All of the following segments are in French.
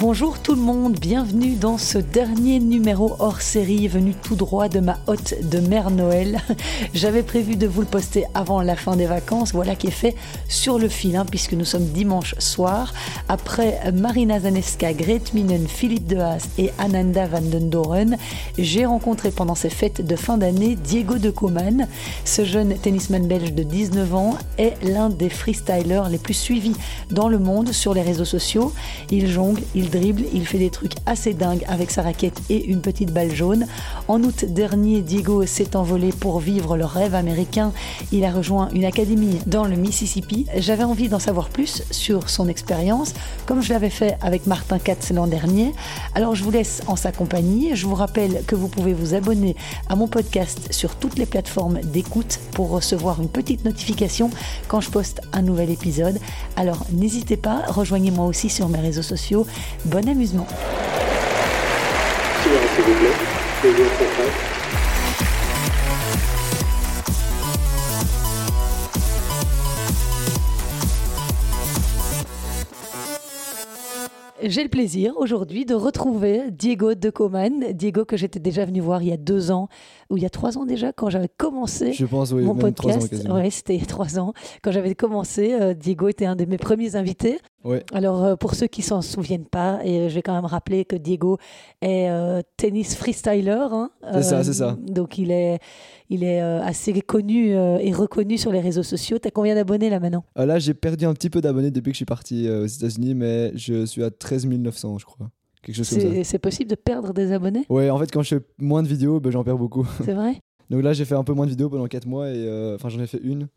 Bonjour tout le monde, bienvenue dans ce dernier numéro hors série venu tout droit de ma hôte de Mère Noël. J'avais prévu de vous le poster avant la fin des vacances, voilà qui est fait sur le fil, hein, puisque nous sommes dimanche soir. Après Marina Zaneska, Grete Minen, Philippe Dehaas et Ananda van den Doren, j'ai rencontré pendant ces fêtes de fin d'année Diego de Coman. Ce jeune tennisman belge de 19 ans est l'un des freestylers les plus suivis dans le monde sur les réseaux sociaux. Il jongle, il dribble, il fait des trucs assez dingues avec sa raquette et une petite balle jaune. En août dernier, Diego s'est envolé pour vivre le rêve américain. Il a rejoint une académie dans le Mississippi. J'avais envie d'en savoir plus sur son expérience, comme je l'avais fait avec Martin Katz l'an dernier. Alors je vous laisse en sa compagnie. Je vous rappelle que vous pouvez vous abonner à mon podcast sur toutes les plateformes d'écoute pour recevoir une petite notification quand je poste un nouvel épisode. Alors n'hésitez pas, rejoignez-moi aussi sur mes réseaux sociaux. Bon amusement. J'ai le plaisir aujourd'hui de retrouver Diego de Coman. Diego que j'étais déjà venu voir il y a deux ans, ou il y a trois ans déjà, quand j'avais commencé Je pense, oui, mon podcast. Oui, c'était il y a trois ans. Quand j'avais commencé, euh, Diego était un de mes premiers invités. Ouais. Alors, euh, pour ceux qui s'en souviennent pas, et euh, je vais quand même rappeler que Diego est euh, tennis freestyler. hein. C'est ça, c'est ça. Donc, il est, il est euh, assez connu et reconnu sur les réseaux sociaux. T'as combien d'abonnés là maintenant? Euh, là, j'ai perdu un petit peu d'abonnés depuis que je suis parti aux États-Unis, mais je suis à 13 900, je crois. Quelque chose comme ça. C'est possible de perdre des abonnés? Ouais, en fait, quand je fais moins de vidéos, ben, j'en perds beaucoup. C'est vrai? Donc là, j'ai fait un peu moins de vidéos pendant 4 mois, et euh, enfin, j'en ai fait une,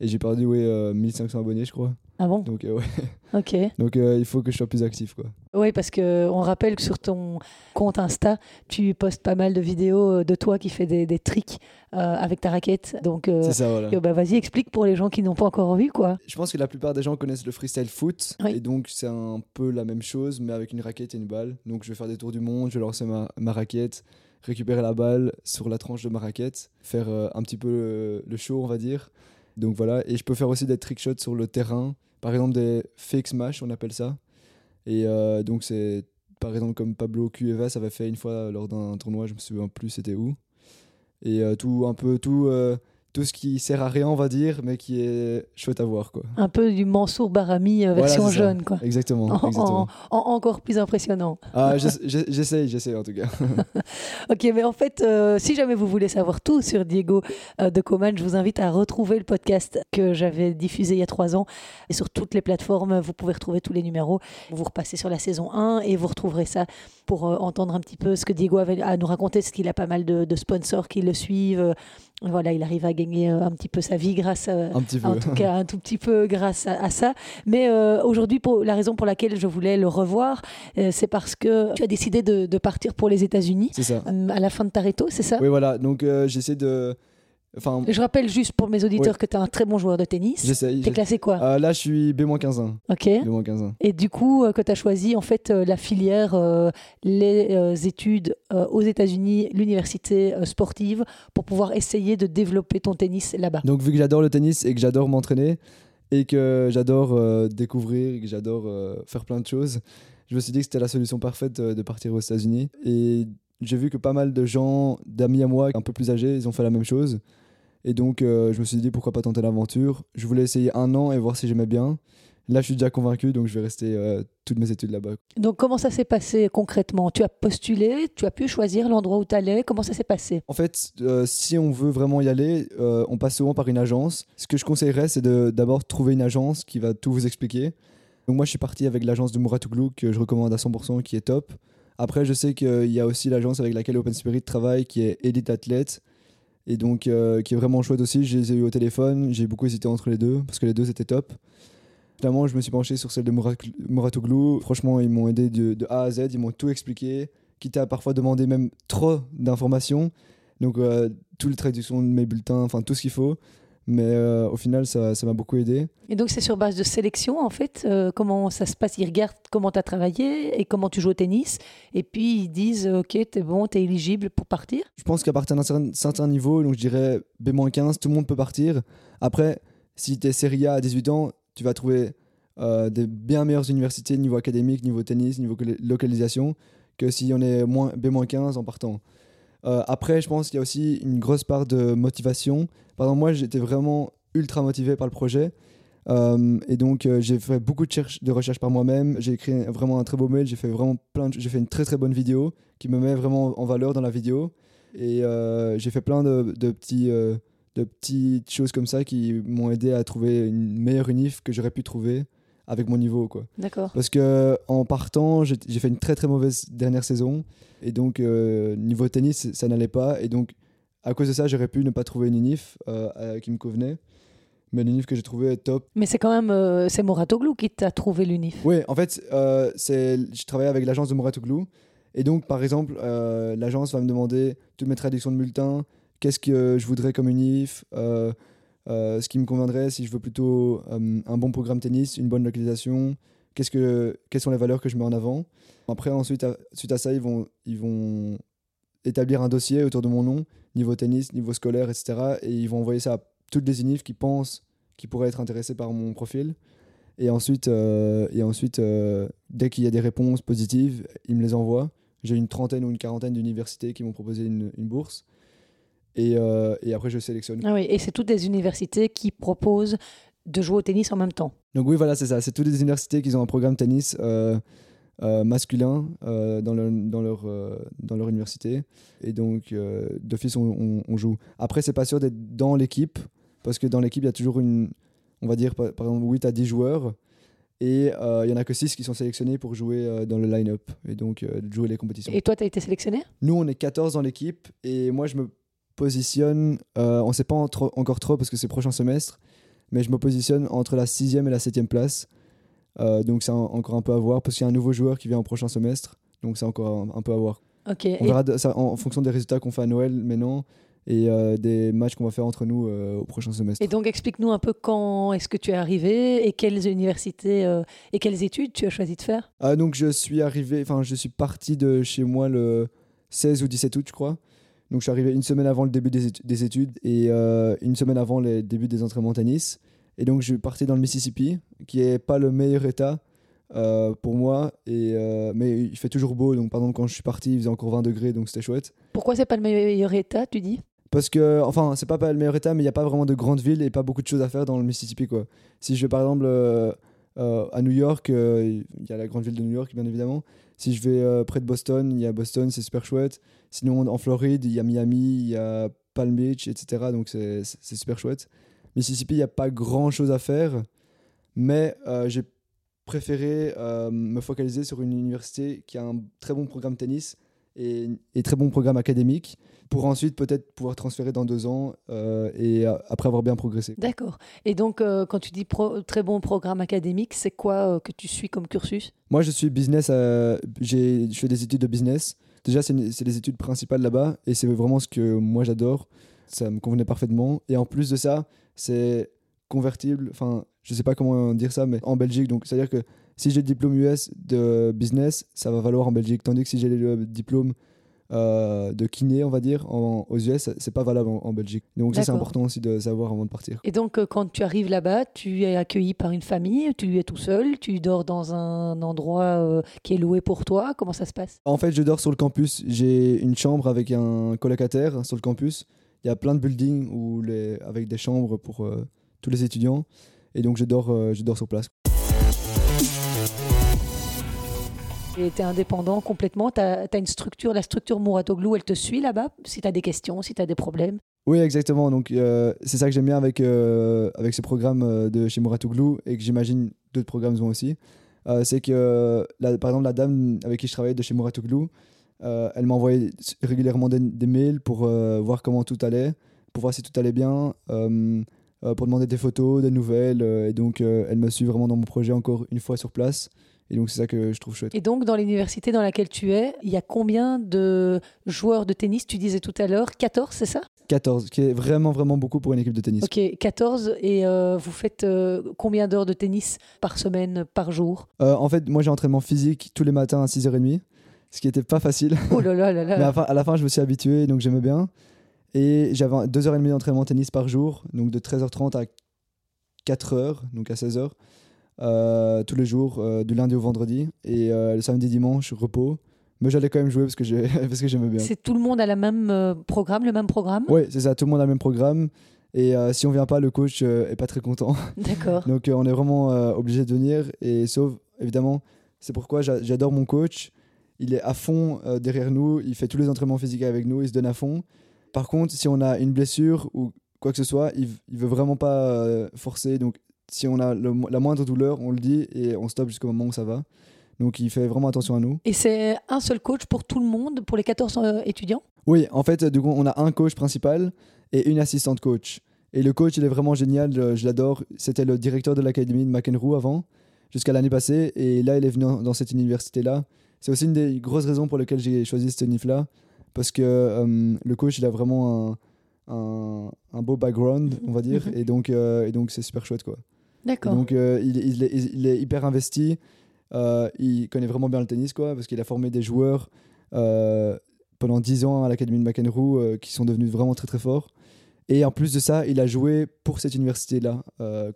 et j'ai perdu ouais, euh, 1500 abonnés, je crois. Ah bon? Donc, euh, ouais. Ok. Donc euh, il faut que je sois plus actif, quoi. Oui, parce que on rappelle que sur ton compte Insta, tu postes pas mal de vidéos euh, de toi qui fais des, des tricks euh, avec ta raquette. Donc, euh, C'est ça, voilà. euh, bah, vas-y, explique pour les gens qui n'ont pas encore vu, quoi. Je pense que la plupart des gens connaissent le freestyle foot, Oui. et donc c'est un peu la même chose, mais avec une raquette et une balle. Donc je vais faire des tours du monde, je vais lancer ma, ma raquette, récupérer la balle sur la tranche de ma raquette, faire euh, un petit peu le, show, on va dire. Donc voilà, et je peux faire aussi des trick shots sur le terrain, par exemple des fake smash, on appelle ça. Et euh, donc c'est par exemple comme Pablo Cuevas avait fait une fois lors d'un tournoi, je me souviens plus c'était où. Et euh, tout, un peu tout, tout ce qui sert à rien, on va dire, mais qui est chouette à voir, quoi. Un peu du Mansour Barami euh, Voilà, version ça. jeune, quoi. Exactement. En, exactement. en- en encore plus impressionnant. Ah, j'ess- j'ess- j'essaye, j'essaye en tout cas. Ok, mais en fait, euh, si jamais vous voulez savoir tout sur Diego euh, de Coman, je vous invite à retrouver le podcast que j'avais diffusé il y a trois ans. Et sur toutes les plateformes, vous pouvez retrouver tous les numéros. Vous repassez sur la saison 1 et vous retrouverez ça pour euh, entendre un petit peu ce que Diego avait à nous raconter, parce qu'il a pas mal de, de sponsors qui le suivent. Euh, Voilà, il arrive à gagner euh, un petit peu sa vie grâce à, Un petit peu. en tout cas un tout petit peu grâce à, à ça. Mais euh, aujourd'hui, pour la raison pour laquelle je voulais le revoir, euh, c'est parce que tu as décidé de, de partir pour les États-Unis C'est ça. euh, à la fin de ta réto, c'est ça? Oui, voilà. Donc euh, j'essaie de. Enfin, Je rappelle juste pour mes auditeurs que tu es un très bon joueur de tennis. j'essaie. T'es classé quoi Euh, là, je suis B-15. Ok. B-15. Et du coup, euh, que tu as choisi en fait euh, la filière, euh, les études aux États-Unis, l'université sportive, pour pouvoir essayer de développer ton tennis là-bas. Donc, vu que j'adore le tennis et que j'adore m'entraîner et que j'adore découvrir et que j'adore faire plein de choses, je me suis dit que c'était la solution parfaite de partir aux États-Unis. Et j'ai vu que pas mal de gens, d'amis à moi, un peu plus âgés, ils ont fait la même chose. Et donc, euh, je me suis dit pourquoi pas tenter l'aventure. Je voulais essayer un an et voir si j'aimais bien. Là, je suis déjà convaincu, donc je vais rester euh, toutes mes études là-bas. Donc, comment ça s'est passé concrètement? Tu as postulé, tu as pu choisir l'endroit où tu allais. Comment ça s'est passé? En fait, euh, si on veut vraiment y aller, euh, on passe souvent par une agence. Ce que je conseillerais, c'est de d'abord trouver une agence qui va tout vous expliquer. Donc moi, je suis parti avec l'agence de Mouratoglou que je recommande à 100%, qui est top. Après, je sais qu'il y a aussi l'agence avec laquelle Open Spirit travaille, qui est Elite Athlete, et donc euh, qui est vraiment chouette aussi. Je les ai eu au téléphone, j'ai beaucoup hésité entre les deux, parce que les deux étaient top. Finalement, je me suis penché sur celle de Mouratoglou- Mouratoglou. Franchement, ils m'ont aidé de, A à Z, ils m'ont tout expliqué, quitte à parfois demander même trop d'informations. Donc, euh, toute la traduction de mes bulletins, enfin tout ce qu'il faut. Mais euh, au final, ça ça m'a beaucoup aidé. Et donc, c'est sur base de sélection, en fait. euh, comment ça se passe? Ils regardent comment tu as travaillé et comment tu joues au tennis. Et puis, ils disent Ok, t'es bon, t'es éligible pour partir. Je pense qu'à partir d'un certain, certain niveau, donc je dirais B-15, tout le monde peut partir. Après, si tu es Serie A à 18 ans, tu vas trouver euh, des bien meilleures universités niveau académique, niveau tennis, niveau localisation, que si on est moins, B-15 en partant. Euh, après, je pense qu'il y a aussi une grosse part de motivation. Par moi, j'étais vraiment ultra motivé par le projet. Euh, et donc, j'ai fait beaucoup de, recherches par moi-même. J'ai écrit vraiment un très beau mail. J'ai fait vraiment plein. J'ai fait une très très bonne vidéo qui me met vraiment en valeur dans la vidéo. Et j'ai fait plein de petits de petites choses comme ça qui m'ont aidé à trouver une meilleure unif que j'aurais pu trouver avec mon niveau. Quoi. D'accord. Parce que en partant, j'ai fait une très très mauvaise dernière saison. Et donc, euh, niveau tennis, ça n'allait pas. Et donc, à cause de ça, j'aurais pu ne pas trouver une unif euh, euh, qui me convenait. Mais l'unif que j'ai trouvé est top. Mais c'est quand même euh, c'est Moratoglou qui t'a trouvé l'unif. Oui, en fait, c'est je travaillais avec l'agence de Moratoglou. Et donc, par exemple, l'agence va me demander toutes mes traductions de multin, qu'est-ce que je voudrais comme unif, euh, euh, ce qui me conviendrait si je veux plutôt euh, un bon programme tennis, une bonne localisation, qu'est-ce que, quelles sont les valeurs que je mets en avant? Après, ensuite, suite à ça, ils vont, ils vont établir un dossier autour de mon nom, niveau tennis, niveau scolaire, etc. Et ils vont envoyer ça à toutes les unifs qui pensent qui pourraient être intéressés par mon profil. Et ensuite, et ensuite dès qu'il y a des réponses positives, ils me les envoient. J'ai une trentaine ou une quarantaine d'universités qui m'ont proposé une bourse. Euh, et, après, je sélectionne. Ah oui, et c'est toutes des universités qui proposent de jouer au tennis en même temps. Donc oui, voilà, c'est ça. C'est toutes les universités qui ont un programme tennis euh, euh, masculin dans, leur, dans, leur, dans leur université. Et donc, d'office, on, on, joue. Après, c'est pas sûr d'être dans l'équipe, parce que dans l'équipe, il y a toujours une, on va dire, par, exemple, 8 à 10 joueurs. Et il y en a que 6 qui sont sélectionnés pour jouer dans le line-up et donc jouer les compétitions. Et toi, tu as été sélectionné? Nous, on est 14 dans l'équipe et moi, je me positionne, euh, on ne sait pas encore trop parce que c'est prochain semestre, mais je me positionne entre la sixième et la septième place. Euh, donc c'est encore un peu à voir parce qu'il y a un nouveau joueur qui vient au prochain semestre, donc c'est encore un, peu à voir. Okay, on verra ça en, fonction des résultats qu'on fait à Noël maintenant et euh, des matchs qu'on va faire entre nous au prochain semestre. Et donc explique-nous un peu quand est-ce que tu es arrivé et quelles universités et quelles études tu as choisi de faire Donc je suis arrivé, enfin je suis parti de chez moi le 16 ou 17 août je crois. Donc je suis arrivé une semaine avant le début des, études et euh, une semaine avant le début des entraînements tennis. Et donc je suis parti dans le Mississippi, qui est pas le meilleur état euh, pour moi, et, euh, mais il fait toujours beau. Donc par exemple quand je suis parti, il faisait encore 20 degrés, donc c'était chouette. Pourquoi c'est pas le meilleur état, tu dis? Parce que, enfin, c'est pas, pas le meilleur état, mais il n'y a pas vraiment de grandes villes et pas beaucoup de choses à faire dans le Mississippi. Quoi. Si je vais par exemple à New York, il y a la grande ville de New York, bien évidemment. Si je vais près de Boston, il y a Boston, c'est super chouette. Sinon, en Floride, il y a Miami, il y a Palm Beach, etc. Donc, c'est super chouette. Mississippi, il n'y a pas grand chose à faire. Mais euh, j'ai préféré euh, me focaliser sur une université qui a un très bon programme tennis et, et très bon programme académique pour ensuite peut-être pouvoir transférer dans deux ans euh, et après avoir bien progressé. D'accord. Et donc, quand tu dis très bon programme académique, c'est quoi que tu suis comme cursus? Moi, je suis business. je fais des études de business. Déjà, c'est les études principales là-bas et c'est vraiment ce que moi j'adore. Ça me convenait parfaitement. Et en plus de ça, c'est convertible. Enfin, je sais pas comment dire ça, mais en Belgique. Donc, c'est-à-dire que si j'ai le diplôme US de business, ça va valoir en Belgique. Tandis que si j'ai le diplôme euh, de kiné, on va dire, en, aux US, c'est pas valable en, Belgique. Donc ça, c'est important aussi de savoir avant de partir. Et donc, euh, quand tu arrives là-bas, tu es accueilli par une famille, tu es tout seul, tu dors dans un endroit euh, qui est loué pour toi. Comment ça se passe? En fait, je dors sur le campus. J'ai une chambre avec un colocataire sur le campus. Il y a plein de buildings où les, avec des chambres pour tous les étudiants. Et donc, je dors, je dors sur place. Tu es indépendant complètement, tu as, une structure, la structure Mouratoglou, elle te suit là-bas si tu as des questions, si tu as des problèmes Oui, exactement. Donc euh, c'est ça que j'aime bien avec, euh, avec ce programme euh, de chez Mouratoglou et que j'imagine d'autres programmes ont aussi. c'est que, par exemple, la dame avec qui je travaillais de chez Mouratoglou, elle m'envoyait régulièrement des, mails pour voir comment tout allait, pour voir si tout allait bien. pour demander des photos, des nouvelles, et donc elle me suit vraiment dans mon projet encore une fois sur place. Et donc, c'est ça que je trouve chouette. Et donc, dans l'université dans laquelle tu es, il y a combien de joueurs de tennis? Tu disais tout à l'heure 14, c'est ça? 14, qui est vraiment, vraiment beaucoup pour une équipe de tennis. Ok, 14. Et euh, vous faites euh, combien d'heures de tennis par semaine, par jour? Euh, En fait, moi, j'ai entraînement physique tous les matins à 6h30, ce qui n'était pas facile. Oh là là là là Mais à la, fin, je me suis habitué, donc j'aimais bien. Et j'avais 2h30 d'entraînement tennis par jour, donc de 13h30 à 4h, donc à 16h. Euh, tous les jours, euh, du lundi au vendredi. Et euh, le samedi, dimanche, repos. Mais j'allais quand même jouer parce que j'aimais bien. C'est tout le monde a le même programme, le même programme? Oui, c'est ça, tout le monde a le même programme. Et si on vient pas, le coach est pas très content. D'accord. Donc on est vraiment obligé de venir. Et sauf, évidemment, c'est pourquoi j'a- j'adore mon coach. Il est à fond derrière nous, il fait tous les entraînements physiques avec nous, il se donne à fond. Par contre, si on a une blessure ou quoi que ce soit, il, il veut vraiment pas forcer. Donc si on a le la moindre douleur, on le dit et on stoppe jusqu'au moment où ça va. Donc il fait vraiment attention à nous. Et c'est un seul coach pour tout le monde, pour les 14 euh, étudiants? Oui, en fait, du coup, on a un coach principal et une assistante coach. Et le coach, il est vraiment génial, je, l'adore. C'était le directeur de l'académie de McEnroe avant, jusqu'à l'année passée. Et là, il est venu en- dans cette université-là. C'est aussi une des grosses raisons pour lesquelles j'ai choisi cette UNIF-là. Parce que euh, le coach, il a vraiment un, un, un beau background, on va dire. et donc, euh, et donc c'est super chouette, quoi. D'accord. donc, euh, il, il est, il est hyper investi. Euh, il connaît vraiment bien le tennis, quoi, parce qu'il a formé des joueurs euh, pendant 10 ans à l'Académie de McEnroe qui sont devenus vraiment très très forts. Et en plus de ça, il a joué pour cette université-là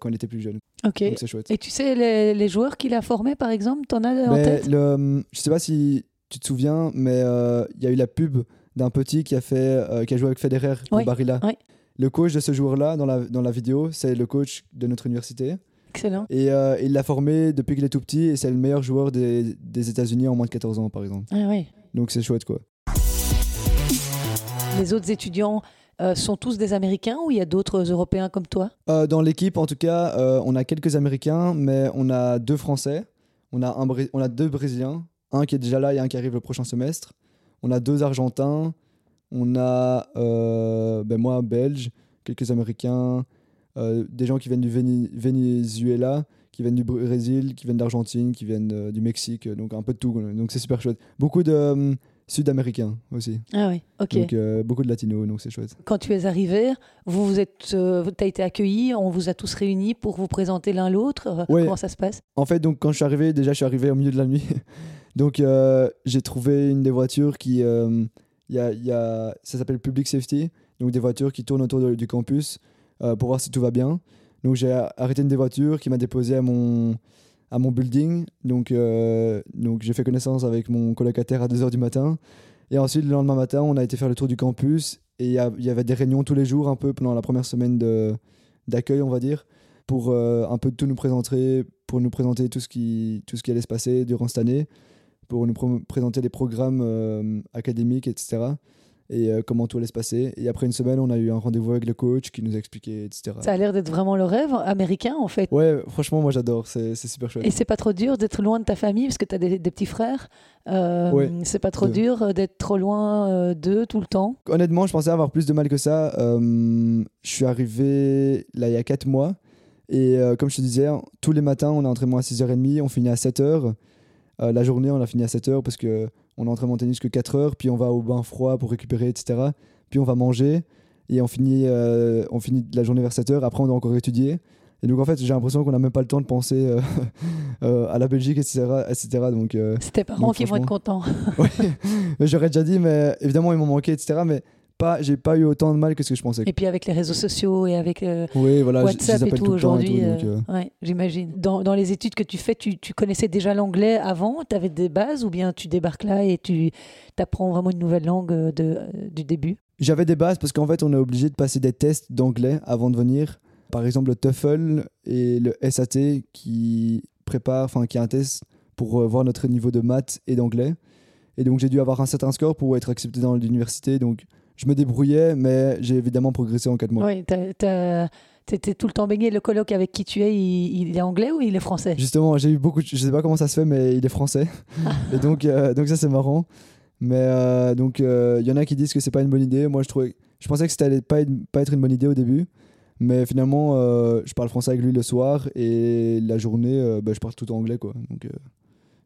quand il était plus jeune. Ok. Donc c'est chouette. Et tu sais, les, les joueurs qu'il a formés, par exemple, t'en as en Mais tête? le, je sais pas si tu te souviens, mais il y a eu la pub d'un petit qui a, fait, qui a joué avec Federer pour Oui, Barilla. oui. Le coach de ce joueur-là, dans la, dans la vidéo, c'est le coach de notre université. Excellent. Et euh, il l'a formé depuis qu'il est tout petit et c'est le meilleur joueur des, des États-Unis en moins de 14 ans, par exemple. Ah oui. Donc c'est chouette, quoi. Les autres étudiants euh, sont tous des Américains ou il y a d'autres Européens comme toi? Euh, dans l'équipe, en tout cas, on a quelques Américains, mais on a deux Français, on a, un, on a deux Brésiliens, un qui est déjà là et un qui arrive le prochain semestre. On a deux Argentins, on a euh, ben moi, Belge, quelques Américains, euh, des gens qui viennent du Venezuela, qui viennent du Brésil, qui viennent d'Argentine, qui viennent euh, du Mexique, donc un peu de tout. Donc c'est super chouette. Beaucoup de Sud-Américains aussi. Ah oui, ok. Donc euh, beaucoup de Latinos, donc c'est chouette. Quand tu es arrivé, vous vous êtes, euh, t'as été accueilli, on vous a tous réunis pour vous présenter l'un l'autre. Ouais. Comment ça se passe? En fait, donc quand je suis arrivé, déjà je suis arrivé au milieu de la nuit. donc euh, j'ai trouvé une des voitures qui, y y a, ça s'appelle Public Safety, donc des voitures qui tournent autour du campus euh, pour voir si tout va bien. Donc j'ai arrêté une des voitures qui m'a déposé à mon, à mon building. Donc, euh, donc j'ai fait connaissance avec mon colocataire à 2h du matin. Et ensuite, le lendemain matin, on a été faire le tour du campus. Et il y, avait des réunions tous les jours, un peu pendant la première semaine d'accueil, on va dire, pour euh, un peu tout nous présenter, pour nous présenter tout ce, qui, tout ce qui allait se passer durant cette année, pour nous présenter les programmes euh, académiques, etc. Et euh, comment tout allait se passer. Et après une semaine, on a eu un rendez-vous avec le coach qui nous a expliqué, etc. Ça a l'air d'être vraiment le rêve américain en fait. Ouais, franchement, moi j'adore, c'est super chouette. Et c'est pas trop dur d'être loin de ta famille parce que tu as des, des petits frères. Euh, Ouais, c'est pas trop dur d'être trop loin d'eux tout le temps. Honnêtement, je pensais avoir plus de mal que ça. Je suis arrivé là il y a 4 mois. Et euh, comme je te disais, tous les matins, on a entraînement à 6h30, on finit à 7h. Euh, la journée, on a fini à 7h parce que on a entraînement tennis que 4 heures, puis on va au bain froid pour récupérer, etc. Puis on va manger et on finit, euh, on finit la journée vers 7h. Après, on doit encore étudier. Et donc, en fait, j'ai l'impression qu'on n'a même pas le temps de penser euh, euh, à la Belgique, etc. etc. Donc, euh, C'est tes parents Donc, qui vont être contents. Mais j'aurais déjà dit, mais évidemment, ils m'ont manqué, etc. Mais pas, j'ai pas eu autant de mal que ce que je pensais. Et puis avec les réseaux sociaux et avec euh, Oui, voilà, WhatsApp et tout aujourd'hui, euh, euh, ouais, j'imagine. Dans, dans les études que tu fais, tu, tu connaissais déjà l'anglais avant? Tu avais des bases ou bien tu débarques là et tu apprends vraiment une nouvelle langue euh, de, du début? J'avais des bases parce qu'en fait, on est obligé de passer des tests d'anglais avant de venir. Par exemple, le TOEFL et le SAT qui prépare, enfin, qui est un test pour voir notre niveau de maths et d'anglais. Et donc, j'ai dû avoir un certain score pour être accepté dans l'université. Donc, je me débrouillais, mais j'ai évidemment progressé en 4 mois. Oui, tu étais tout le temps baigné. Le colloque avec qui tu es, il, il est anglais ou il est français? Justement, j'ai eu beaucoup. de- Je sais pas comment ça se fait, mais il est français. et donc, euh, donc ça, c'est marrant. Mais euh, donc, euh, il y en a qui disent que c'est pas une bonne idée. Moi, je trouvais, je pensais que c'était pas, être- pas être une bonne idée au début. Mais finalement, euh, je parle français avec lui le soir et la journée, euh, bah, je parle tout en anglais, quoi. Donc, euh,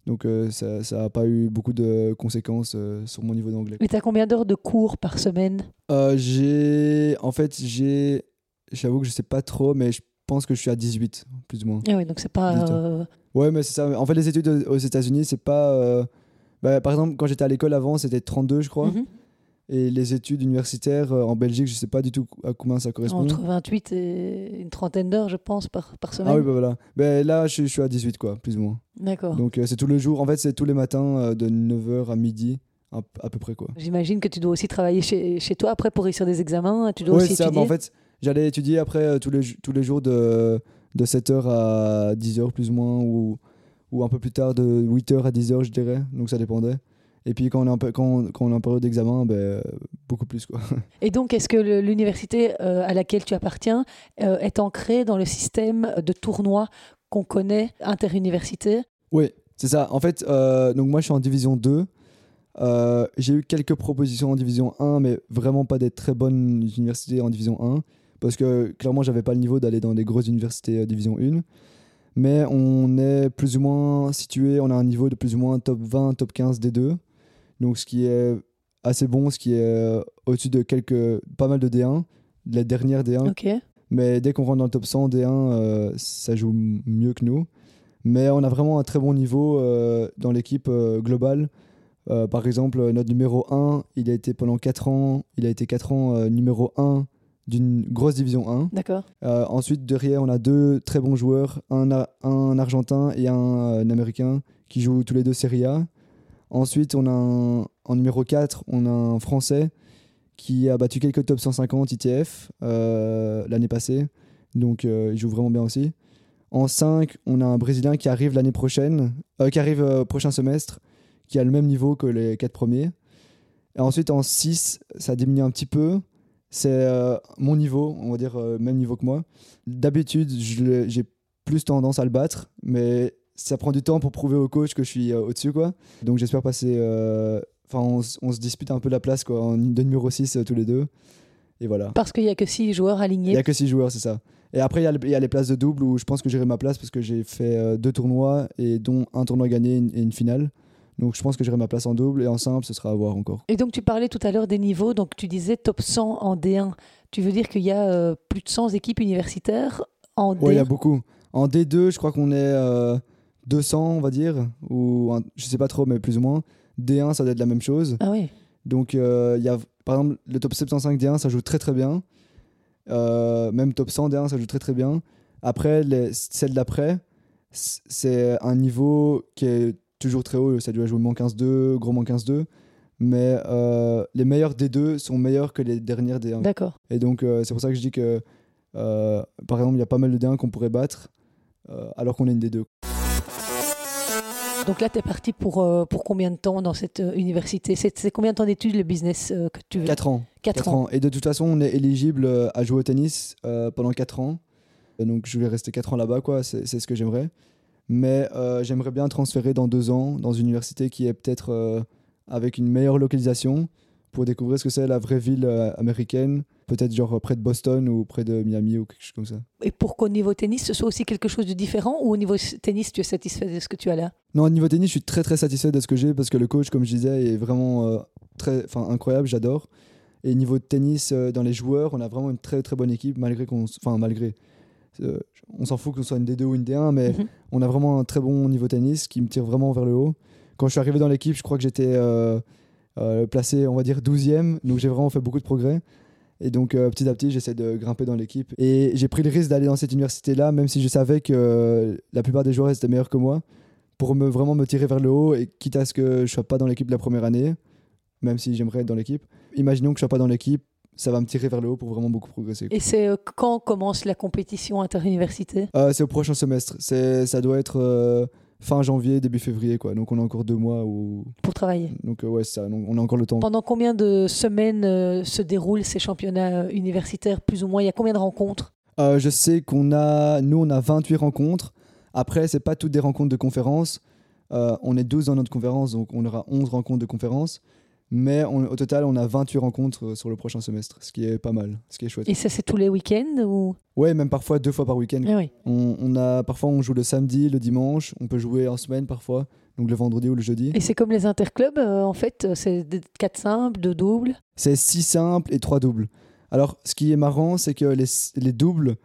donc euh, ça, ça a pas eu beaucoup de conséquences euh, sur mon niveau d'anglais. Et tu as combien d'heures de cours par semaine? Euh, j'ai, en fait, j'ai, j'avoue que je sais pas trop, mais je pense que je suis à 18, plus ou moins. ah oui, donc c'est pas. Ouais, mais c'est ça. En fait, les études aux États-Unis, c'est pas. bah, par exemple, quand j'étais à l'école avant, c'était 32, je crois. mhm. Et les études universitaires euh, en Belgique, je sais pas du tout à combien ça correspond. Entre 28 et une trentaine d'heures, je pense, par, par semaine. Ah oui, bah voilà. Ben là, je, je suis à 18, quoi, plus ou moins. D'accord. Donc euh, c'est tous les jours. En fait, c'est tous les matins euh, de 9h à midi, à, à peu près, quoi. J'imagine que tu dois aussi travailler chez, chez toi après pour réussir des examens. Tu dois Ouais, aussi ça. étudier. Mais en fait, j'allais étudier après euh, tous, les, tous les jours de, de 7h à 10h, plus ou moins, ou, ou un peu plus tard de 8h à 10h, je dirais. Donc ça dépendait. Et puis quand on est en, quand, quand on est en période d'examen, ben, beaucoup plus, quoi. Et donc, est-ce que l'université euh, à laquelle tu appartiens euh, est ancrée dans le système de tournois qu'on connaît interuniversité? Oui, c'est ça. En fait, euh, donc moi je suis en division 2. Euh, j'ai eu quelques propositions en division 1, mais vraiment pas des très bonnes universités en division 1. Parce que clairement, j'avais pas le niveau d'aller dans des grosses universités euh, division 1. Mais on est plus ou moins situé, on a un niveau de plus ou moins top 20, top 15 des deux. Donc ce qui est assez bon, ce qui est euh, au-dessus de quelques, pas mal de D1, de la dernière D1. Ok. Mais dès qu'on rentre dans le top 100 D1, euh, ça joue mieux que nous. Mais on a vraiment un très bon niveau euh, dans l'équipe euh, globale. Par exemple, notre numéro 1, il a été pendant 4 ans, il a été 4 ans numéro 1 d'une grosse division 1. D'accord. Euh, ensuite, derrière, on a deux très bons joueurs, un, un Argentin et un, un Américain qui jouent tous les deux Serie A. Ensuite, on a en numéro 4, on a un Français qui a battu quelques top 150 ITF euh, l'année passée. Donc, euh, il joue vraiment bien aussi. En 5, on a un Brésilien qui arrive l'année prochaine, euh, qui arrive prochain semestre, qui a le même niveau que les 4 premiers. Et ensuite, en 6, ça diminue un petit peu. C'est mon niveau, on va dire même niveau que moi. D'habitude, j'ai plus tendance à le battre, mais ça prend du temps pour prouver au coach que je suis euh, au-dessus. quoi. Donc j'espère passer. euh, Enfin, on, se dispute un peu la place quoi, en de numéro 6 tous les deux. Et voilà. Parce qu'il n'y a que six joueurs Il alignés. n'y a que 6 joueurs, c'est ça. Et après, il y a le- il y, a les places de double où je pense que j'aurai ma place parce que j'ai fait euh, deux tournois et dont un tournoi gagné et une, et une finale. Donc je pense que j'aurai ma place en double et en simple, ce sera à voir encore. Et donc, tu parlais tout à l'heure des niveaux. Donc, tu disais top 100 en D1. Tu veux dire qu'il y a euh, plus de 100 équipes universitaires en Ouais, il y a D1 beaucoup. En D2, je crois qu'on est euh, 200, on va dire, ou un- je sais pas trop, mais plus ou moins. D1, ça doit être la même chose. Ah oui. Donc, euh, il y a, par exemple, le top 75 D1, ça joue très très bien. Euh, même top 100 D1, ça joue très très bien. Après, les, celle d'après, c'est un niveau qui est toujours très haut. Ça doit jouer moins 15-2, gros moins 15-2. Mais euh, les meilleurs D2 sont meilleurs que les dernières D1. D'accord. Et donc, c'est pour ça que je dis que, par exemple, il y a pas mal de D1 qu'on pourrait battre, alors qu'on est une D2. Donc là, tu es parti pour, euh, pour combien de temps dans cette euh, université? C'est combien de temps d'études, le business euh, que tu veux? 4 ans. 4 Quatre ans. ans. Et de toute façon, on est éligible à jouer au tennis pendant 4 ans. Et donc, je vais rester 4 ans là-bas, quoi. C'est c'est ce que j'aimerais. Mais j'aimerais bien transférer dans 2 ans dans une université qui est peut-être avec une meilleure localisation pour découvrir ce que c'est la vraie ville euh, américaine? Peut-être genre près de Boston ou près de Miami ou quelque chose comme ça. Et pour qu'au niveau tennis, ce soit aussi quelque chose de différent ou au niveau tennis, tu es satisfait de ce que tu as là? Non, au niveau tennis, je suis très très satisfait de ce que j'ai parce que le coach, comme je disais, est vraiment euh, très, enfin incroyable, j'adore. Et niveau de tennis, euh, dans les joueurs, on a vraiment une très très bonne équipe, malgré qu'on, enfin malgré, euh, on s'en fout ce soit une D2 ou une D1, mais Mhm. on a vraiment un très bon niveau tennis qui me tire vraiment vers le haut. Quand je suis arrivé dans l'équipe, je crois que j'étais euh, euh, placé, on va dire 12e, donc j'ai vraiment fait beaucoup de progrès. Et donc euh, petit à petit, j'essaie de grimper dans l'équipe. Et j'ai pris le risque d'aller dans cette université-là, même si je savais que euh, la plupart des joueurs étaient meilleurs que moi, pour me, vraiment me tirer vers le haut, et quitte à ce que je ne sois pas dans l'équipe la première année, même si j'aimerais être dans l'équipe. Imaginons que je ne sois pas dans l'équipe, ça va me tirer vers le haut pour vraiment beaucoup progresser. Et c'est euh, quand commence la compétition interuniversité? Euh, c'est au prochain semestre. C'est, ça doit être euh, fin janvier, début février, quoi. Donc on a encore deux mois où. pour travailler Donc euh, ouais, ça. On a encore le temps. Pendant combien de semaines euh, se déroulent ces championnats euh, universitaires, plus ou moins? Il y a combien de rencontres? Euh, je sais qu'on a, nous, on a 28 rencontres. Après, c'est pas toutes des rencontres de conférence. Euh, on est 12 dans notre conférence, donc on aura 11 rencontres de conférence. Mais on- au total, on a 28 rencontres euh, sur le prochain semestre, ce qui est pas mal, ce qui est chouette. Et ça, c'est tous les week-ends ou... Ouais, même parfois deux fois par week-end. Ah oui. On, on a, parfois, on joue le samedi, le dimanche. On peut jouer en semaine parfois, donc le vendredi ou le jeudi. Et c'est comme les interclubs, euh, en fait, euh, c'est 4 simples, 2 doubles? C'est 6 simples et 3 doubles. Alors, ce qui est marrant, c'est que les, les doubles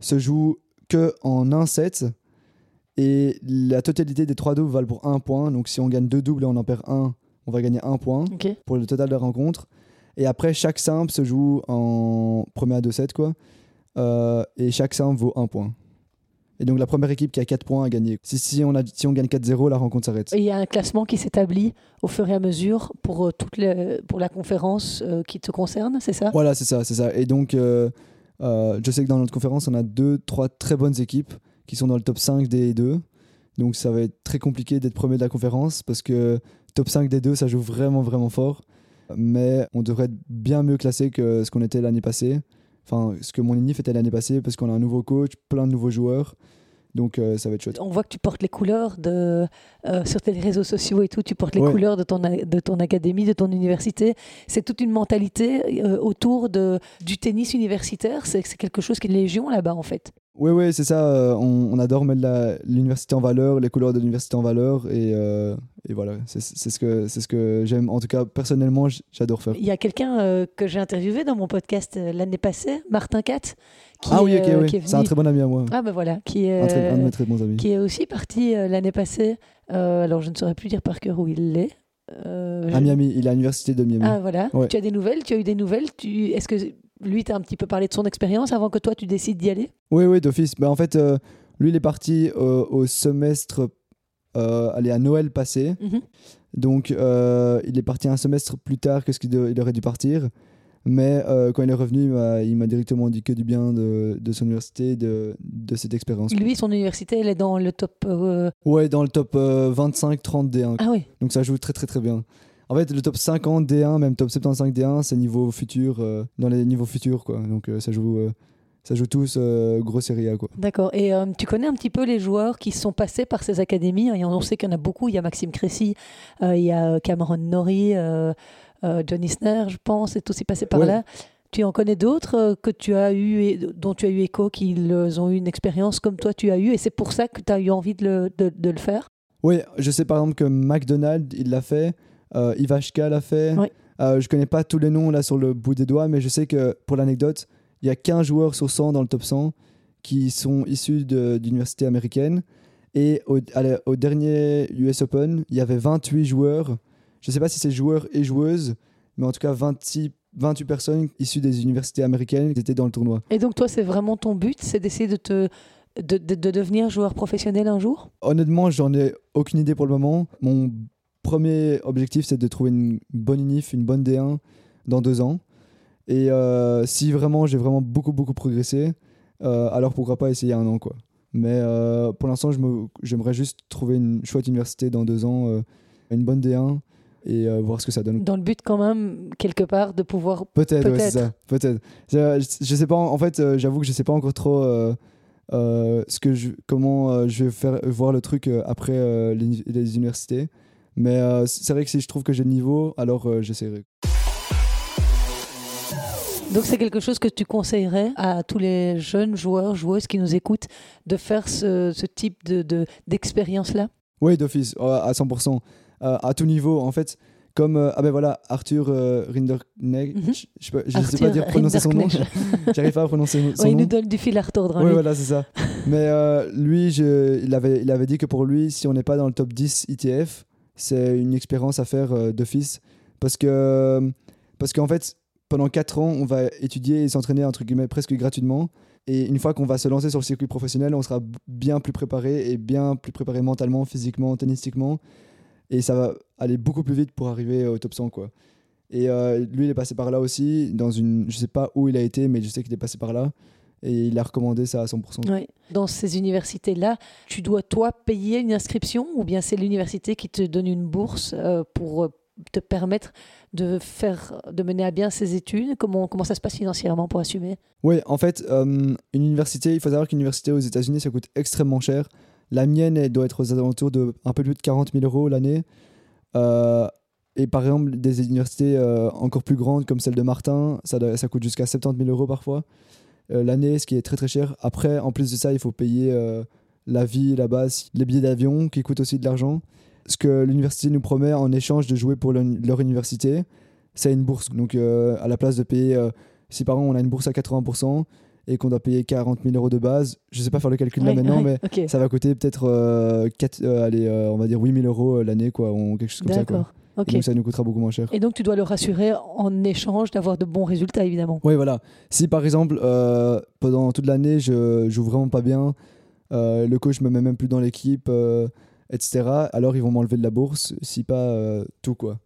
se jouent que en 1 set et la totalité des 3 doubles valent pour 1 point. Donc, si on gagne 2 doubles et on en perd 1, on va gagner 1 point pour le total de la rencontre. Et après, chaque simple se joue en premier à 2-7, quoi. Euh, et chaque simple vaut un point. Et donc la première équipe qui a 4 points a gagné. Si, si, on, a, si on gagne 4-0, la rencontre s'arrête. Et il y a un classement qui s'établit au fur et à mesure pour, euh, toutes les, pour la conférence euh, qui te concerne, c'est ça? Voilà, c'est ça, c'est ça. Et donc, euh, je sais que dans notre conférence, on a deux, trois très bonnes équipes qui sont dans le top 5 des deux. Donc ça va être très compliqué d'être premier de la conférence parce que top 5 des deux, ça joue vraiment, vraiment fort. Mais on devrait être bien mieux classé que ce qu'on était l'année passée. Enfin, ce que mon INIF était l'année passée parce qu'on a un nouveau coach, plein de nouveaux joueurs. Donc euh, ça va être chouette. On voit que tu portes les couleurs de, euh, sur tes réseaux sociaux et tout, tu portes les Ouais. couleurs de ton, de ton académie, de ton université. C'est toute une mentalité euh, autour de, du tennis universitaire. C'est quelque chose qui est légion là-bas en fait. Oui, oui, c'est ça. on, on adore mettre l'université en valeur, les couleurs de l'université en valeur. Et, et voilà, c'est ce que, c'est ce que j'aime. En tout cas, personnellement, j'adore faire. Il y a quelqu'un euh, que j'ai interviewé dans mon podcast euh, l'année passée, Martin Cat, qui, ah oui, euh, oui. C'est un très bon ami à moi. Ah ben voilà, qui est, un, très- un de mes très bons amis. qui est aussi parti l'année passée. Alors je ne saurais plus dire par cœur où il est. À Miami, il est à l'université de Miami. Ah voilà. Ouais. Tu as des nouvelles? Tu as eu des nouvelles? Tu... Est-ce que lui t'a un petit peu parlé de son expérience avant que toi tu décides d'y aller? Oui, oui, d'office. Bah, en fait, lui, il est parti au semestre, euh, allez, à Noël passé. Mhm. Donc, euh, il est parti un semestre plus tard que ce qu'il aurait dû partir. Mais euh, quand il est revenu, il m'a- il m'a directement dit que du bien de, de son université, de, de cette expérience. Lui, son université, elle est dans le top. euh, Ouais, dans le top 25-30 D1. Ah oui. Donc, ça joue très, très, très bien. En fait, le top 50 D1, même top 75 D1, c'est niveau futur, dans les niveaux futurs, quoi. Donc, ça joue, ça joue tous euh, gros série A, quoi. D'accord. Et euh, tu connais un petit peu les joueurs qui sont passés par ces académies Et On sait qu'il y en a beaucoup. Il y a Maxime Cressy, euh, il y a Cameron Norrie, euh, euh, Johnny Sner, je pense, est aussi passé par Ouais. là. Tu en connais d'autres euh, que tu as eu et dont tu as eu écho, qui ont eu une expérience comme toi tu as eu, et c'est pour ça que tu as eu envie de le, de- de le faire? Oui, je sais par exemple que McDonald's, il l'a fait, euh, Ivashka l'a fait. Oui. Euh, je connais pas tous les noms là sur le bout des doigts, mais je sais que pour l'anecdote, il y a 15 joueurs sur 100 dans le top 100 qui sont issus d'universités américaines. Et au, à la- au dernier US Open, il y avait 28 joueurs. Je sais pas si c'est joueurs et joueuses, mais en tout cas 26, 28 personnes issues des universités américaines qui étaient dans le tournoi. Et donc toi, c'est vraiment ton but, c'est d'essayer de te de, de- de devenir joueur professionnel un jour? Honnêtement, j'en ai aucune idée pour le moment. Mon premier objectif, c'est de trouver une bonne UNIF, une bonne D1 dans deux ans. Et euh, si vraiment j'ai vraiment beaucoup, beaucoup progressé, euh, alors pourquoi pas essayer un an, quoi. Mais euh, pour l'instant, j'aimerais juste trouver une chouette université dans deux ans, une bonne D1 et voir ce que ça donne. Dans le but quand même, quelque part, de pouvoir... Peut-être, ouais, Peut-être. c'est ça. Peut-être. Je, je sais pas. En fait, j'avoue que je sais pas encore trop euh, ce que je, comment euh, je vais faire voir le truc euh, après les, uni- les universités. Mais c'est vrai que si je trouve que j'ai le niveau, alors j'essaierai. Donc c'est quelque chose que tu conseillerais à tous les jeunes joueurs, joueuses qui nous écoutent, de faire ce, ce type de- de- d'expérience-là? Oui, d'office, à 100%. Euh, à tout niveau, en fait. Comme, euh, ah ben voilà, Arthur euh, Rinderknecht, Mhm. je, je, sais pas- sais dire prononcer son nom, j'arrive pas à prononcer son Ouais, il nom. nous donne du fil à retordre. hein, Oui, voilà, c'est ça. Mais euh, lui, je, il, avait, il avait dit que pour lui, si on n'est pas dans le top 10 ITF, c'est une expérience à faire d'office. Parce que parce qu'en fait, pendant 4 ans, on va étudier et s'entraîner entre guillemets presque gratuitement. Et une fois qu'on va se lancer sur le circuit professionnel, on sera bien plus préparé et bien plus préparé mentalement, physiquement, tennistiquement. Et ça va aller beaucoup plus vite pour arriver au top 100. Quoi. Et euh, lui, il est passé par là aussi. Dans une, je sais pas où il a été, mais je sais qu'il est passé par là. Et il a recommandé ça à 100%. Ouais. Dans ces universités-là, tu dois toi payer une inscription ou bien c'est l'université qui te donne une bourse euh, pour euh, te permettre de faire, de mener à bien ces études? Comment comment ça se passe financièrement pour assumer? Oui, en fait, euh, une université, il faut savoir qu'une université aux États-Unis, ça coûte extrêmement cher. La mienne, elle doit être aux alentours de un peu plus de 40 000 euros l'année. Euh, et par exemple, des universités euh, encore plus grandes comme celle de Martin, ça, ça coûte jusqu'à 70 000 euros parfois l'année, ce qui est très très cher. Après, en plus de ça, il faut payer la vie là-bas, les billets d'avion qui coûtent aussi de l'argent. Ce que l'université nous promet en échange de jouer pour le- leur université, c'est une bourse. Donc, euh, à la place de payer, euh, si par exemple on a une bourse à 80% et qu'on doit payer 40 000 euros de base, je sais pas faire le calcul là Ouais, maintenant, ouais, mais ça va coûter peut-être, euh, allez, on va dire 8 000 euros l'année, quoi, ou quelque chose comme ça. Quoi. Et donc ça nous coûtera beaucoup moins cher. Et donc tu dois le rassurer en échange d'avoir de bons résultats, évidemment. Oui, voilà. Si par exemple, pendant toute l'année, je joue vraiment pas bien, le coach me met même plus dans l'équipe, etc., alors ils vont m'enlever de la bourse, si pas euh, tout, quoi.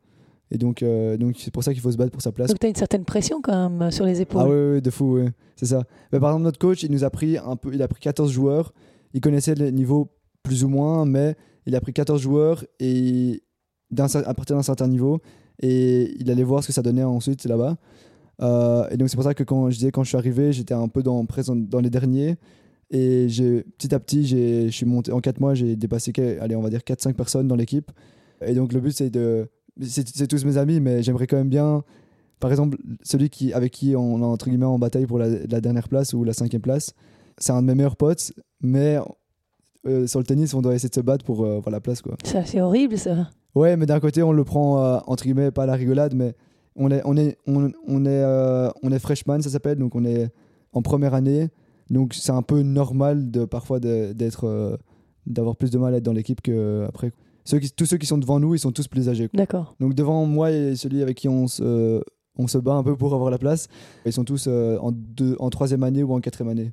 Et donc, euh, donc c'est pour ça qu'il faut se battre pour sa place. Donc tu as une certaine pression quand même euh, sur les épaules. Ah oui, oui, de fou, oui. C'est ça. Mais par exemple, notre coach, il nous a pris un peu, il a pris 14 joueurs. Il connaissait les niveaux plus ou moins, mais il a pris 14 joueurs et à partir d'un certain niveau et il allait voir ce que ça donnait ensuite là-bas. Euh, et donc c'est pour ça que quand je disais quand je suis arrivé, j'étais un peu dans, présent, dans les derniers. Et petit à petit, je suis monté en 4 mois, j'ai dépassé, allez, on va dire 4-5 personnes dans l'équipe. Et donc le but, c'est de. C'est, tous mes amis, mais j'aimerais quand même bien. Par exemple, celui qui, avec qui on est entre guillemets en bataille pour la, la dernière place ou la cinquième place, c'est un de mes meilleurs potes, mais euh, sur le tennis, on doit essayer de se battre pour euh, la place. Quoi. Ça, c'est horrible ça. Ouais, mais d'un côté, on le prend euh, entre guillemets pas à la rigolade, mais on est, on est, on, on est, on est freshman, ça s'appelle, donc on est en première année, donc c'est un peu normal de parfois d'être, euh, d'avoir plus de mal à être dans l'équipe que après. Ceux qui, tous ceux qui sont devant nous, ils sont tous plus âgés. D'accord. Donc devant moi et celui avec qui on se, on se bat un peu pour avoir la place, ils sont tous euh, en, deux, en troisième année ou en quatrième année.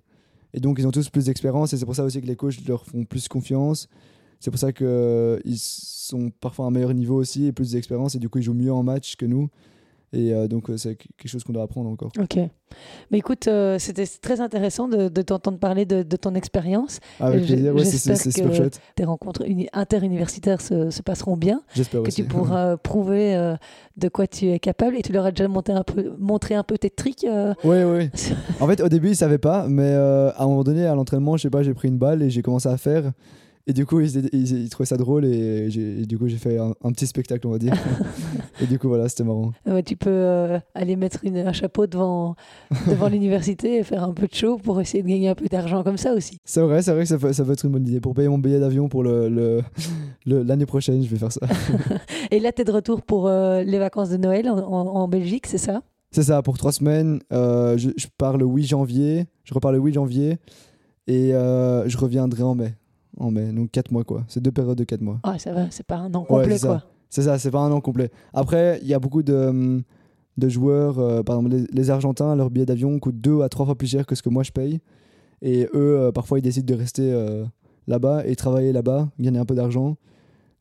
Et donc ils ont tous plus d'expérience et c'est pour ça aussi que les coachs leur font plus confiance. C'est pour ça qu'ils sont parfois à un meilleur niveau aussi et plus d'expérience et du coup ils jouent mieux en match que nous. Et euh, donc euh, c'est quelque chose qu'on doit apprendre encore. Ok. Mais écoute, euh, c'était très intéressant de, de t'entendre parler de, de ton expérience. Avec plaisir, ouais, c'est- super que- chouette. Tes rencontres uni- interuniversitaires se, se passeront bien, J'espère que aussi. tu pourras prouver euh, de quoi tu es capable et tu leur as déjà monté un peu, montré un peu tes tricks. Oui, oui. En fait, au début, ils savaient pas, mais à un moment donné, à l'entraînement, je sais pas, j'ai pris une balle et j'ai commencé à faire. Et du coup, ils, ils- ils trouvaient ça drôle et, du coup, j'ai fait un, un petit spectacle, on va dire. et du coup, voilà, c'était marrant. Ouais, tu peux euh, aller mettre une- un chapeau devant, devant l'université et faire un peu de show pour essayer de gagner un peu d'argent comme ça aussi. C'est vrai, c'est vrai que ça peut, ça peut être une bonne idée. Pour payer mon billet d'avion pour l'année le, le, l'année prochaine, je vais faire ça. Et là, tu es de retour pour euh, les vacances de Noël en, en- en Belgique, c'est ça? C'est ça, pour trois semaines. euh, je, je pars le 8 janvier. Je repars le 8 janvier. Et je reviendrai en mai. En mai, donc 4 mois, quoi. C'est deux périodes de 4 mois. Ah, ça va, c'est pas un an Ouais, complet, c'est quoi. C'est ça, c'est pas un an complet. Après, il y a beaucoup de, hum, de joueurs, euh, par exemple les, les Argentins, leur billet d'avion coûte deux à trois fois plus cher que ce que moi je paye. Et eux, euh, parfois, ils décident de rester euh, là-bas et travailler là-bas, gagner un peu d'argent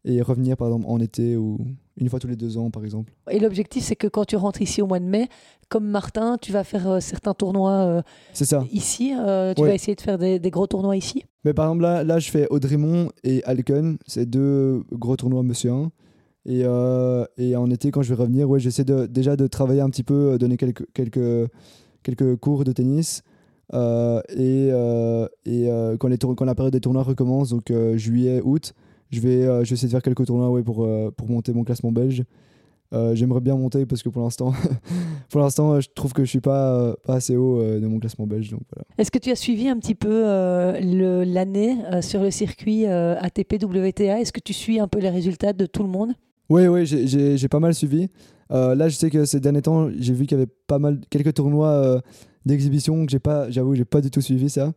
et revenir, par exemple, en été ou une fois tous les deux ans, par exemple. Et l'objectif, c'est que quand tu rentres ici au mois de mai, comme Martin, tu vas faire euh, certains tournois euh, ça. ici. euh, tu Ouais. vas essayer de faire des, des gros tournois ici? Mais par exemple, là, là je fais Audremont et Alken. C'est deux gros tournois Monsieur 1. Et, et en été, quand je vais revenir, ouais, j'essaie de, déjà de travailler un petit peu, donner quelques, quelques, quelques cours de tennis. Et et quand, les quand la période des tournois recommence, donc juillet, août, je vais, euh, je vais essayer de faire quelques tournois ouais, pour, euh, pour monter mon classement belge. Euh, J'aimerais bien monter parce que pour l'instant, pour l'instant, je trouve que je suis pas, pas assez haut de mon classement belge. Donc voilà. Est-ce que tu as suivi un petit peu l'année sur le circuit ATP WTA Est-ce que tu suis un peu les résultats de tout le monde? Oui, oui, j'ai- pas mal suivi. Là, je sais que ces derniers temps, j'ai vu qu'il y avait pas mal, quelques tournois d'exhibition que j'ai pas, j'avoue, j'ai pas du tout suivi ça.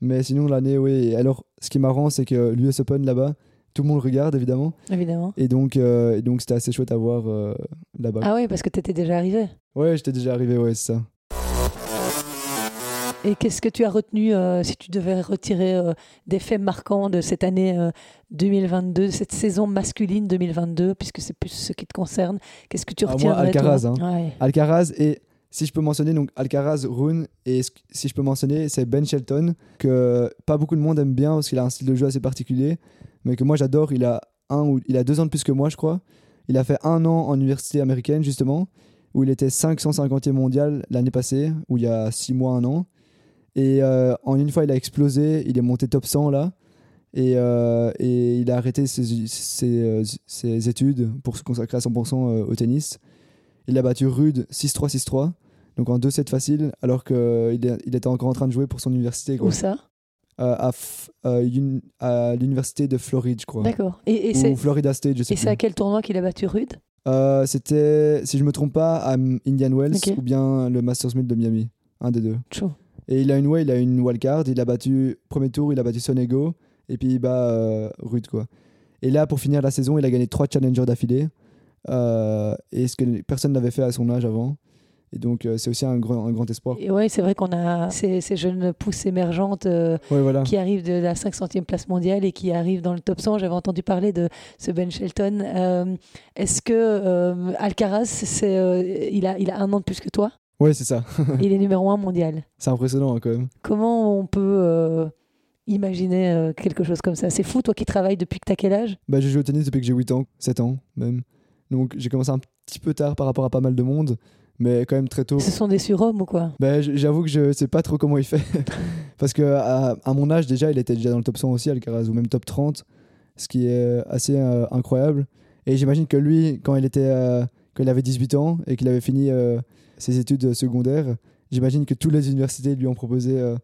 Mais sinon, l'année, oui. Alors, ce qui est marrant, c'est que l'US Open là-bas, tout le monde regarde évidemment. Évidemment. Et donc, euh, et donc c'était assez chouette à voir euh, là-bas. Ah oui, parce que tu étais déjà arrivé. Ouais, j'étais déjà arrivé, ouais, c'est ça. Et qu'est-ce que tu as retenu euh, si tu devais retirer des faits marquants de cette année euh, 2022, cette saison masculine 2022, puisque c'est plus ce qui te concerne Qu'est-ce que tu Ah, retiens Alcaraz, hein. Ouais. Alcaraz et si je peux mentionner donc Alcaraz, Rune et si je peux mentionner c'est Ben Shelton que pas beaucoup de monde aime bien parce qu'il a un style de jeu assez particulier mais que moi j'adore. Il a un ou il a deux ans de plus que moi je crois. Il a fait un an en université américaine justement où il était 550e mondial l'année passée ou il y a six mois un an. Et euh, en une fois il a explosé. Il est monté top 100 là. Et, euh, et il a arrêté ses, études pour se consacrer à 100% euh, au tennis. Il a battu Rude 6-3, 6-3, donc en 2-7 facile, alors qu'il il était encore en train de jouer pour son université. Où ça? À euh, uni- à l'université de Floride, je crois. D'accord. Et, et Ou Florida State, je sais et c'est à quel tournoi qu'il a battu Rude? Euh, C'était, si je me trompe pas, à Indian Wells ou bien le Masters 1000 de Miami. Un des deux. Chaud. Et il a une, ouais, il a une wildcard. Il a battu, premier tour, il a battu Sonego. Et puis il bat euh, Rude, quoi. Et là, pour finir la saison, il a gagné trois challengers d'affilée. euh, et ce que personne n'avait fait à son âge avant. Et donc, euh, c'est aussi un grand, un grand espoir. Et ouais, c'est vrai qu'on a ces, ces jeunes pousses émergentes euh, Ouais, voilà. qui arrivent de la 500e place mondiale et qui arrivent dans le top 100. J'avais entendu parler de ce Ben Shelton. Euh, Est-ce que Alcaraz, c'est, il, a, il a un an de plus que toi? Ouais, c'est ça. Il est numéro un mondial. C'est impressionnant hein, quand même. Comment on peut imaginer quelque chose comme ça? C'est fou, toi qui travailles depuis que t'as quel âge? Bah, j'ai joué au tennis depuis que j'ai 8 ans, 7 ans même. Donc, j'ai commencé un petit peu tard par rapport à pas mal de monde, mais quand même très tôt. Ce sont des surhommes ou quoi? J- j'avoue que je sais pas trop comment il fait. Parce que à, à mon âge, déjà, il était déjà dans le top 100 aussi, Alcaraz, ou même top 30, ce qui est assez euh, incroyable. Et j'imagine que lui, quand il, était, euh, quand il avait 18 ans et qu'il avait fini euh, ses études secondaires, j'imagine que toutes les universités lui ont proposé euh,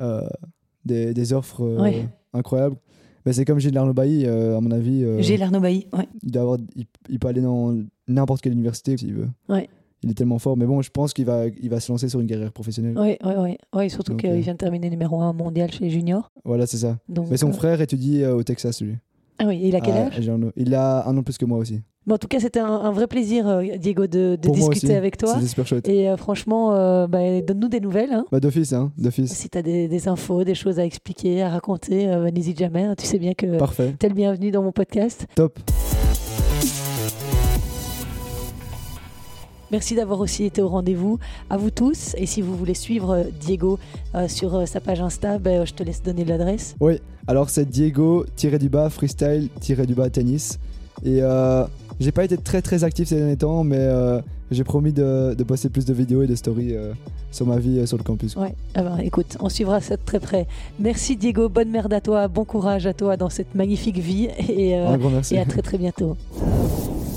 euh, des, des offres euh, Ouais. incroyables. Bah, c'est comme Gilles Arnaud Bailly, euh, à mon avis. euh, J'ai l'Arnaud Bailly, ouais. il, doit avoir, il, il peut aller dans n'importe quelle université s'il veut. Ouais. Il est tellement fort. Mais bon, je pense qu'il va, il va se lancer sur une carrière professionnelle. Ouais, ouais, ouais. ouais surtout qu'il euh, vient de terminer numéro 1 mondial chez les juniors. Voilà, c'est ça. Donc, Mais son euh, frère étudie euh, au Texas, lui. Ah oui, il a quel Ah, âge? Il a un an plus que moi aussi. Mais En tout cas, c'était un, un vrai plaisir, Diego, de, discuter avec toi. C'était super chouette. Et euh, franchement, euh, bah, donne-nous des nouvelles. hein. Bah, d'office, hein, d'office. Si tu as des, des infos, des choses à expliquer, à raconter, euh, n'hésite jamais. hein. Tu sais bien que Parfait. tu es le bienvenu dans mon podcast. Top. Merci d'avoir aussi été au rendez-vous. À vous tous. Et si vous voulez suivre euh, Diego euh, sur euh, sa page Insta, ben, je te laisse donner l'adresse. Oui, alors c'est Diego-du-bas freestyle-du-bas tennis. Et euh, j'ai pas été très très actif ces derniers temps, mais j'ai promis de, de poster plus de vidéos et de stories sur ma vie sur le campus. Ouais, ah ben, écoute, on suivra ça de très près. Merci Diego, bonne merde à toi, bon courage à toi dans cette magnifique vie et, Un grand merci. et à très très bientôt.